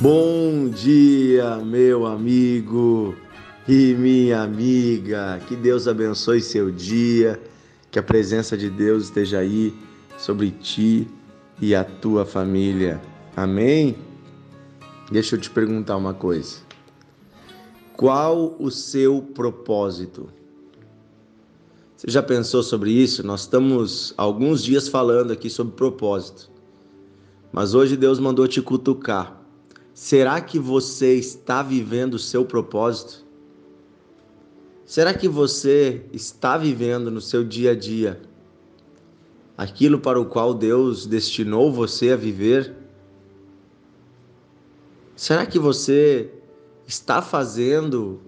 Bom dia, meu amigo e minha amiga. Que Deus abençoe seu dia, que a presença de Deus esteja aí sobre ti e a tua família. Amém? Deixa eu te perguntar uma coisa. Qual o seu propósito? Você já pensou sobre isso? Nós estamos alguns dias falando aqui sobre propósito. Mas hoje Deus mandou te cutucar Será que você está vivendo o seu propósito? Será que você está vivendo no seu dia a dia aquilo para o qual Deus destinou você a viver? Será que você está fazendo,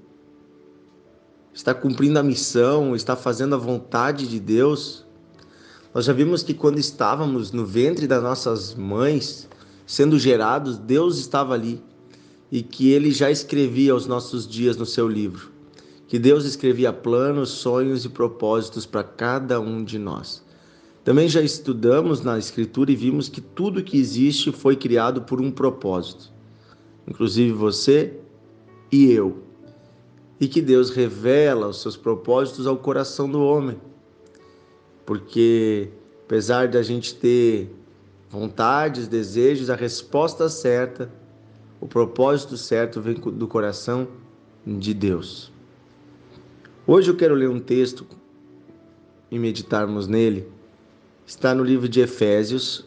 está cumprindo a missão, está fazendo a vontade de Deus? Nós já vimos que quando estávamos no ventre das nossas mães, sendo gerados, Deus estava ali e que ele já escrevia os nossos dias no seu livro. Que Deus escrevia planos, sonhos e propósitos para cada um de nós. Também já estudamos na Escritura e vimos que tudo que existe foi criado por um propósito, inclusive você e eu. E que Deus revela os seus propósitos ao coração do homem. Porque, apesar de a gente ter vontades, desejos, a resposta certa, o propósito certo vem do coração de Deus. Hoje eu quero ler um texto e meditarmos nele. Está no livro de Efésios,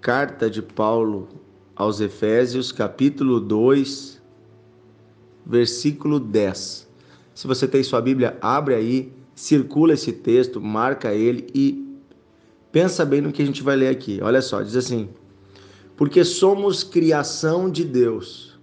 carta de Paulo aos Efésios, capítulo 2, versículo 10. Se você tem sua Bíblia, abre aí, circula esse texto, marca ele e Pensa bem no que a gente vai ler aqui. Olha só, diz assim: Porque somos criação de Deus.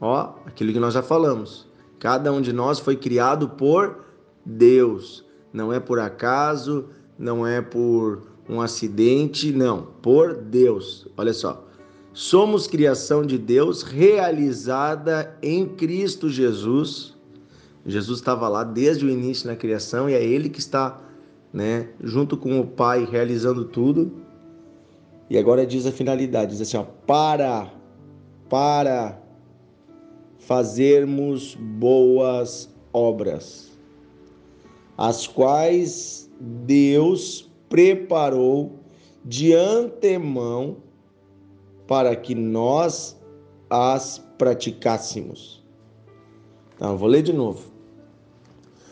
Ó, aquilo que nós já falamos. Cada um de nós foi criado por Deus. Não é por acaso, não é por um acidente, não, por Deus. Olha só. Somos criação de Deus realizada em Cristo Jesus. Jesus estava lá desde o início na criação e é ele que está né, junto com o Pai realizando tudo. E agora diz a finalidade, diz assim, ó, para para fazermos boas obras, as quais Deus preparou de antemão para que nós as praticássemos. Então, vou ler de novo.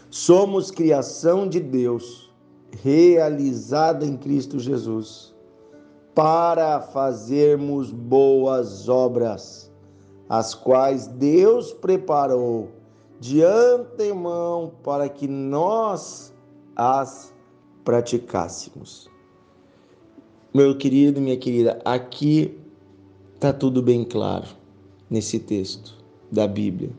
Somos criação de Deus realizada em Cristo Jesus, para fazermos boas obras, as quais Deus preparou de antemão para que nós as praticássemos. Meu querido, minha querida, aqui está tudo bem claro nesse texto da Bíblia.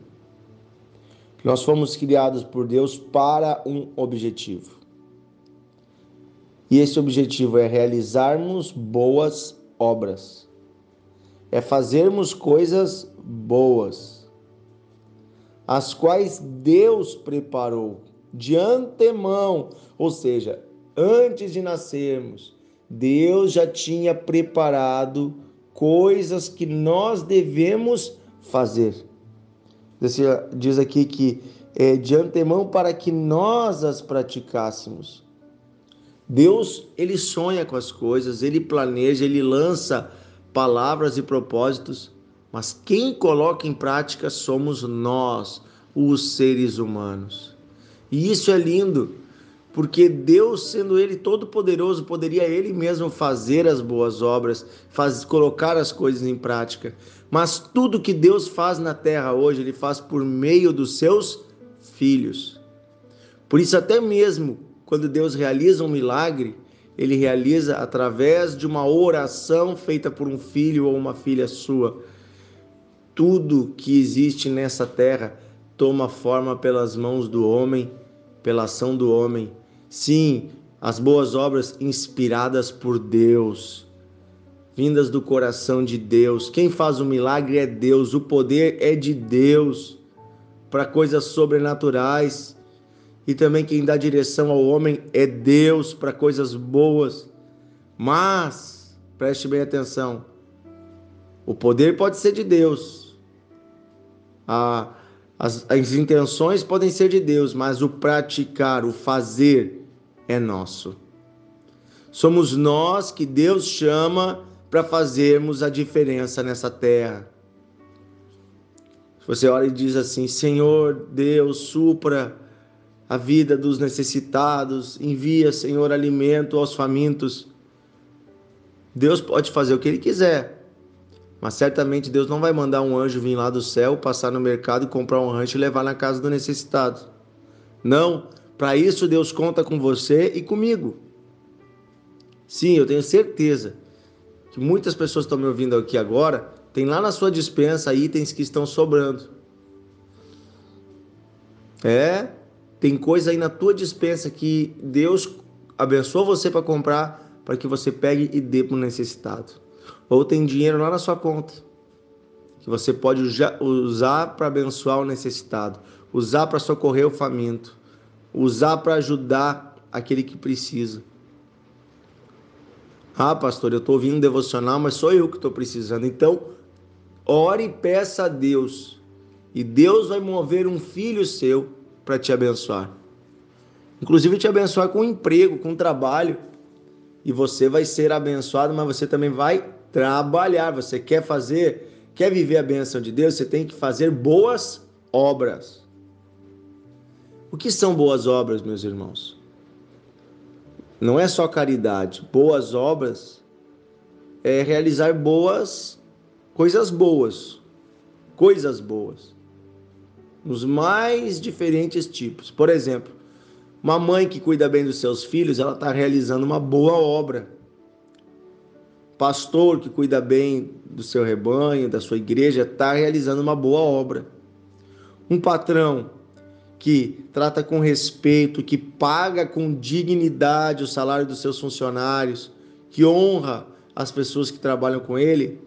Nós fomos criados por Deus para um objetivo. E esse objetivo é realizarmos boas obras, é fazermos coisas boas, as quais Deus preparou de antemão, ou seja, antes de nascermos, Deus já tinha preparado coisas que nós devemos fazer. Diz aqui que é de antemão para que nós as praticássemos. Deus, ele sonha com as coisas, ele planeja, ele lança palavras e propósitos, mas quem coloca em prática somos nós, os seres humanos. E isso é lindo, porque Deus, sendo ele todo poderoso, poderia ele mesmo fazer as boas obras, faz, colocar as coisas em prática. Mas tudo que Deus faz na terra hoje, ele faz por meio dos seus filhos. Por isso até mesmo quando Deus realiza um milagre, ele realiza através de uma oração feita por um filho ou uma filha sua. Tudo que existe nessa terra toma forma pelas mãos do homem, pela ação do homem. Sim, as boas obras inspiradas por Deus, vindas do coração de Deus. Quem faz o milagre é Deus, o poder é de Deus para coisas sobrenaturais e também quem dá direção ao homem é Deus para coisas boas. Mas, preste bem atenção, O poder pode ser de Deus. A, as, as intenções podem ser de Deus, mas o praticar, o fazer é nosso. Somos nós que Deus chama para fazermos a diferença nessa terra. Você olha e diz assim: Senhor Deus, supra a vida dos necessitados, envia, Senhor, alimento aos famintos. Deus pode fazer o que Ele quiser, mas certamente Deus não vai mandar um anjo vir lá do céu, passar no mercado e comprar um rancho e levar na casa do necessitado. Não, para isso Deus conta com você e comigo. Sim, eu tenho certeza que muitas pessoas estão me ouvindo aqui agora, tem lá na sua dispensa itens que estão sobrando. É, tem coisa aí na tua dispensa que Deus abençoou você para comprar, para que você pegue e dê para o necessitado. Ou tem dinheiro lá na sua conta que você pode usar para abençoar o necessitado, usar para socorrer o faminto, usar para ajudar aquele que precisa. Ah, pastor, eu estou ouvindo devocional, mas sou eu que estou precisando. Então, ore e peça a Deus. E Deus vai mover um filho seu para te abençoar. Inclusive te abençoar com um emprego, com um trabalho. E você vai ser abençoado, mas você também vai trabalhar. Você quer fazer, quer viver a benção de Deus, você tem que fazer boas obras. O que são boas obras, meus irmãos? Não é só caridade. Boas obras é realizar boas coisas boas, coisas boas, nos mais diferentes tipos. Por exemplo, uma mãe que cuida bem dos seus filhos, ela está realizando uma boa obra. Pastor que cuida bem do seu rebanho, da sua igreja, está realizando uma boa obra. Um patrão que trata com respeito, que paga com dignidade o salário dos seus funcionários, que honra as pessoas que trabalham com ele,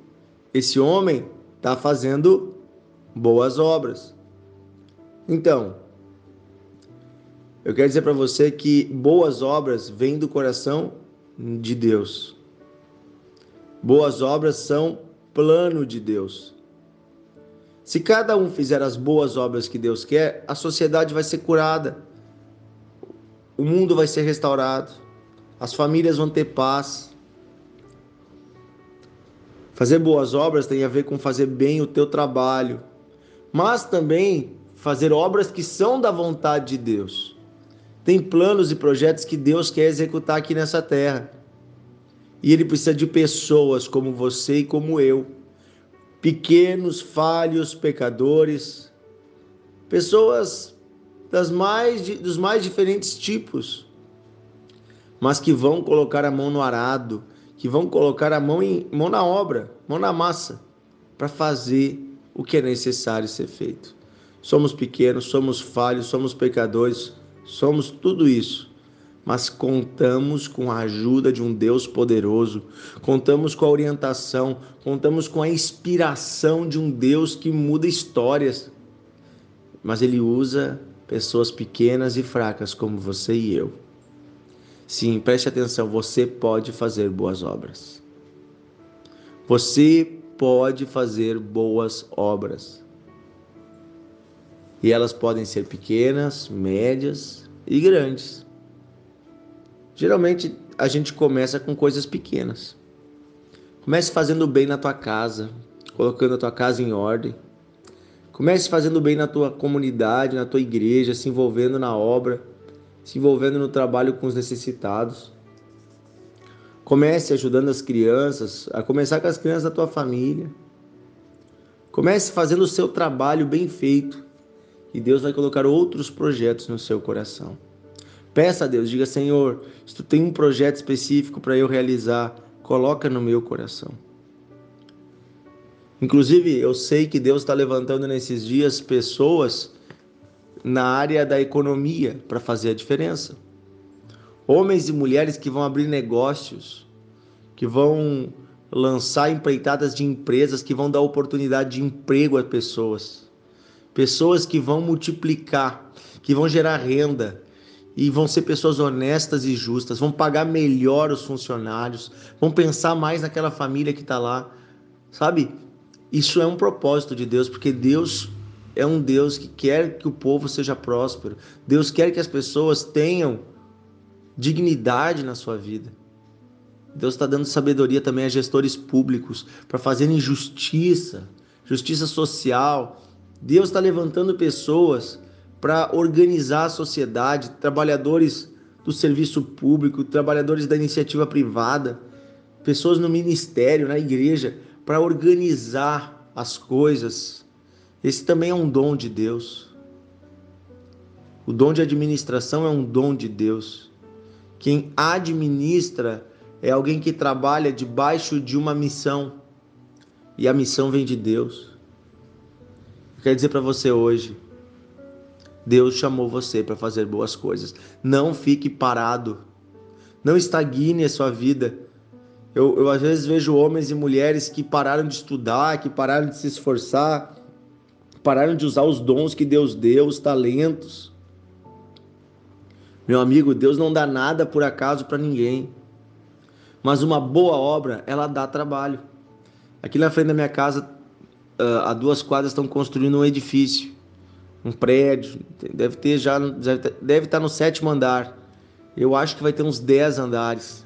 esse homem está fazendo boas obras. Então, eu quero dizer para você que boas obras vêm do coração de Deus. Boas obras são plano de Deus. Se cada um fizer as boas obras que Deus quer, a sociedade vai ser curada, o mundo vai ser restaurado, as famílias vão ter paz. Fazer boas obras tem a ver com fazer bem o teu trabalho, mas também fazer obras que são da vontade de Deus. Tem planos e projetos que Deus quer executar aqui nessa terra. E ele precisa de pessoas como você e como eu pequenos, falhos, pecadores, pessoas das mais, dos mais diferentes tipos, mas que vão colocar a mão no arado, que vão colocar a mão, em, mão na obra, mão na massa, para fazer o que é necessário ser feito. Somos pequenos, somos falhos, somos pecadores, somos tudo isso mas contamos com a ajuda de um Deus poderoso, contamos com a orientação, contamos com a inspiração de um Deus que muda histórias. Mas ele usa pessoas pequenas e fracas como você e eu. Sim, preste atenção, você pode fazer boas obras. Você pode fazer boas obras. E elas podem ser pequenas, médias e grandes. Geralmente a gente começa com coisas pequenas. Comece fazendo bem na tua casa, colocando a tua casa em ordem. Comece fazendo bem na tua comunidade, na tua igreja, se envolvendo na obra, se envolvendo no trabalho com os necessitados. Comece ajudando as crianças, a começar com as crianças da tua família. Comece fazendo o seu trabalho bem feito e Deus vai colocar outros projetos no seu coração. Peça a Deus, diga: Senhor, se tu tem um projeto específico para eu realizar, coloca no meu coração. Inclusive, eu sei que Deus está levantando nesses dias pessoas na área da economia para fazer a diferença. Homens e mulheres que vão abrir negócios, que vão lançar empreitadas de empresas, que vão dar oportunidade de emprego a pessoas. Pessoas que vão multiplicar, que vão gerar renda, e vão ser pessoas honestas e justas, vão pagar melhor os funcionários, vão pensar mais naquela família que está lá, sabe? Isso é um propósito de Deus, porque Deus é um Deus que quer que o povo seja próspero. Deus quer que as pessoas tenham dignidade na sua vida. Deus está dando sabedoria também a gestores públicos para fazerem justiça, justiça social. Deus está levantando pessoas para organizar a sociedade, trabalhadores do serviço público, trabalhadores da iniciativa privada, pessoas no ministério, na igreja, para organizar as coisas. Esse também é um dom de Deus. O dom de administração é um dom de Deus. Quem administra é alguém que trabalha debaixo de uma missão. E a missão vem de Deus. Quer dizer para você hoje, Deus chamou você para fazer boas coisas. Não fique parado. Não estagne a sua vida. Eu, eu às vezes vejo homens e mulheres que pararam de estudar, que pararam de se esforçar, pararam de usar os dons que Deus deu, os talentos. Meu amigo, Deus não dá nada por acaso para ninguém. Mas uma boa obra, ela dá trabalho. Aqui na frente da minha casa, a duas quadras estão construindo um edifício um prédio, deve ter já, deve estar no sétimo andar. Eu acho que vai ter uns 10 andares.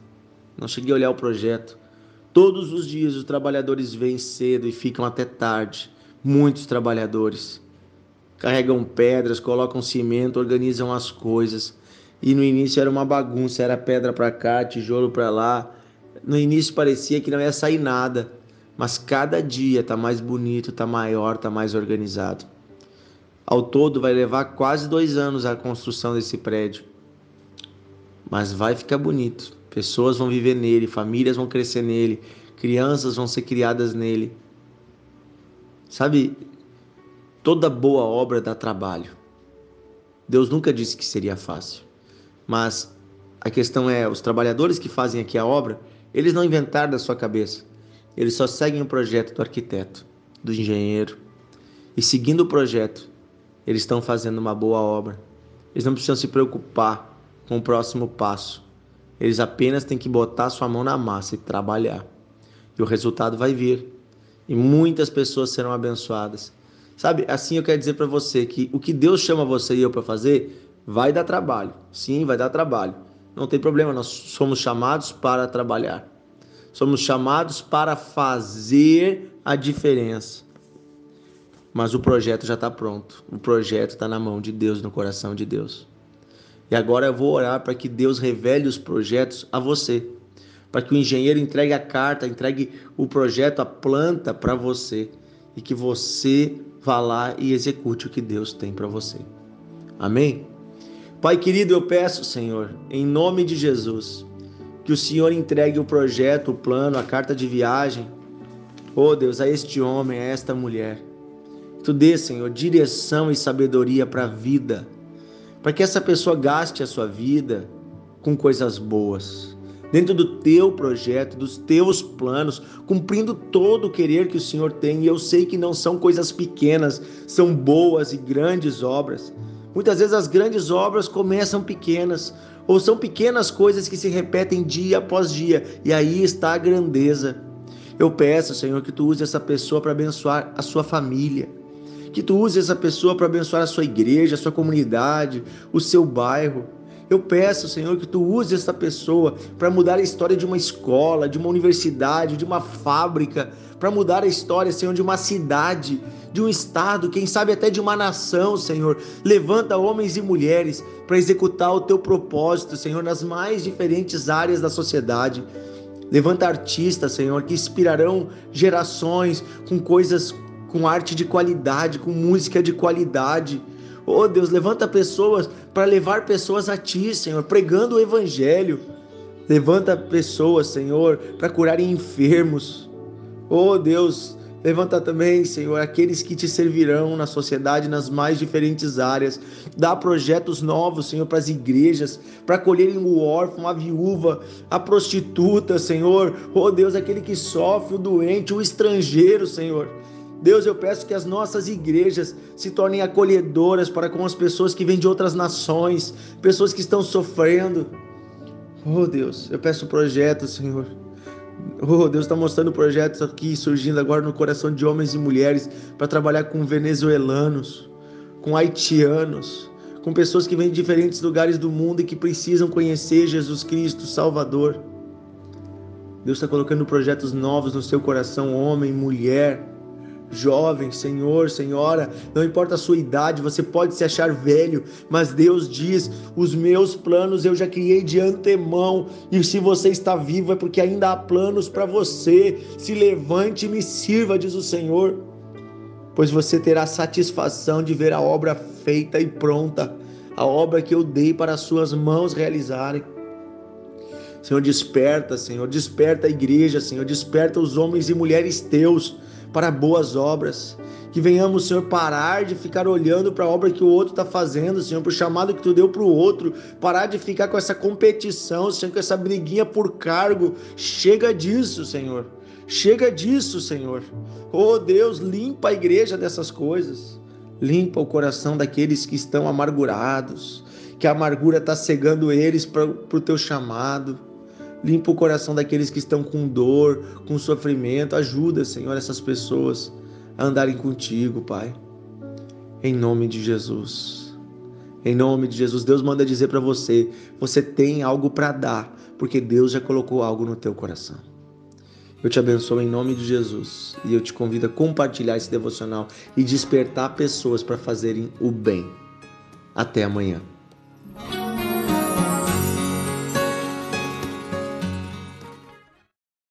Não cheguei a olhar o projeto. Todos os dias os trabalhadores vêm cedo e ficam até tarde. Muitos trabalhadores. Carregam pedras, colocam cimento, organizam as coisas. E no início era uma bagunça, era pedra para cá, tijolo para lá. No início parecia que não ia sair nada, mas cada dia está mais bonito, está maior, está mais organizado. Ao todo, vai levar quase dois anos a construção desse prédio. Mas vai ficar bonito. Pessoas vão viver nele, famílias vão crescer nele, crianças vão ser criadas nele. Sabe, toda boa obra dá trabalho. Deus nunca disse que seria fácil. Mas a questão é, os trabalhadores que fazem aqui a obra, eles não inventaram da sua cabeça. Eles só seguem o projeto do arquiteto, do engenheiro. E seguindo o projeto, eles estão fazendo uma boa obra. Eles não precisam se preocupar com o próximo passo. Eles apenas têm que botar sua mão na massa e trabalhar. E o resultado vai vir. E muitas pessoas serão abençoadas. Sabe, assim eu quero dizer para você que o que Deus chama você e eu para fazer vai dar trabalho. Sim, vai dar trabalho. Não tem problema, nós somos chamados para trabalhar. Somos chamados para fazer a diferença. Mas o projeto já está pronto. O projeto está na mão de Deus, no coração de Deus. E agora eu vou orar para que Deus revele os projetos a você. Para que o engenheiro entregue a carta, entregue o projeto, a planta para você. E que você vá lá e execute o que Deus tem para você. Amém? Pai querido, eu peço, Senhor, em nome de Jesus, que o Senhor entregue o projeto, o plano, a carta de viagem, oh Deus, a este homem, a esta mulher Tu dê, Senhor, direção e sabedoria para a vida, para que essa pessoa gaste a sua vida com coisas boas, dentro do teu projeto, dos teus planos, cumprindo todo o querer que o Senhor tem. E eu sei que não são coisas pequenas, são boas e grandes obras. Muitas vezes as grandes obras começam pequenas, ou são pequenas coisas que se repetem dia após dia, e aí está a grandeza. Eu peço, Senhor, que tu use essa pessoa para abençoar a sua família que tu use essa pessoa para abençoar a sua igreja, a sua comunidade, o seu bairro. Eu peço, Senhor, que tu use essa pessoa para mudar a história de uma escola, de uma universidade, de uma fábrica, para mudar a história, Senhor, de uma cidade, de um estado, quem sabe até de uma nação, Senhor. Levanta homens e mulheres para executar o teu propósito, Senhor, nas mais diferentes áreas da sociedade. Levanta artistas, Senhor, que inspirarão gerações com coisas com arte de qualidade, com música de qualidade. Oh Deus, levanta pessoas para levar pessoas a Ti, Senhor, pregando o Evangelho. Levanta pessoas, Senhor, para curarem enfermos. Oh Deus, levanta também, Senhor, aqueles que te servirão na sociedade nas mais diferentes áreas. Dá projetos novos, Senhor, para as igrejas, para acolherem o órfão, a viúva, a prostituta, Senhor. Oh Deus, aquele que sofre, o doente, o estrangeiro, Senhor. Deus, eu peço que as nossas igrejas se tornem acolhedoras para com as pessoas que vêm de outras nações, pessoas que estão sofrendo. Oh Deus, eu peço projetos, Senhor. Oh, Deus está mostrando projetos aqui surgindo agora no coração de homens e mulheres para trabalhar com venezuelanos, com haitianos, com pessoas que vêm de diferentes lugares do mundo e que precisam conhecer Jesus Cristo, Salvador. Deus está colocando projetos novos no seu coração, homem, mulher, jovem, senhor, senhora, não importa a sua idade, você pode se achar velho, mas Deus diz: os meus planos eu já criei de antemão, e se você está vivo é porque ainda há planos para você. Se levante e me sirva, diz o Senhor, pois você terá satisfação de ver a obra feita e pronta, a obra que eu dei para as suas mãos realizarem. Senhor, desperta, Senhor, desperta a igreja, Senhor, desperta os homens e mulheres teus para boas obras. Que venhamos, Senhor, parar de ficar olhando para a obra que o outro está fazendo, Senhor, para o chamado que tu deu para o outro, parar de ficar com essa competição, Senhor, com essa briguinha por cargo. Chega disso, Senhor. Chega disso, Senhor. Oh Deus, limpa a igreja dessas coisas. Limpa o coração daqueles que estão amargurados, que a amargura está cegando eles para o teu chamado. Limpa o coração daqueles que estão com dor, com sofrimento. Ajuda, Senhor, essas pessoas a andarem contigo, Pai. Em nome de Jesus. Em nome de Jesus, Deus manda dizer para você: você tem algo para dar, porque Deus já colocou algo no teu coração. Eu te abençoo em nome de Jesus e eu te convido a compartilhar esse devocional e despertar pessoas para fazerem o bem. Até amanhã.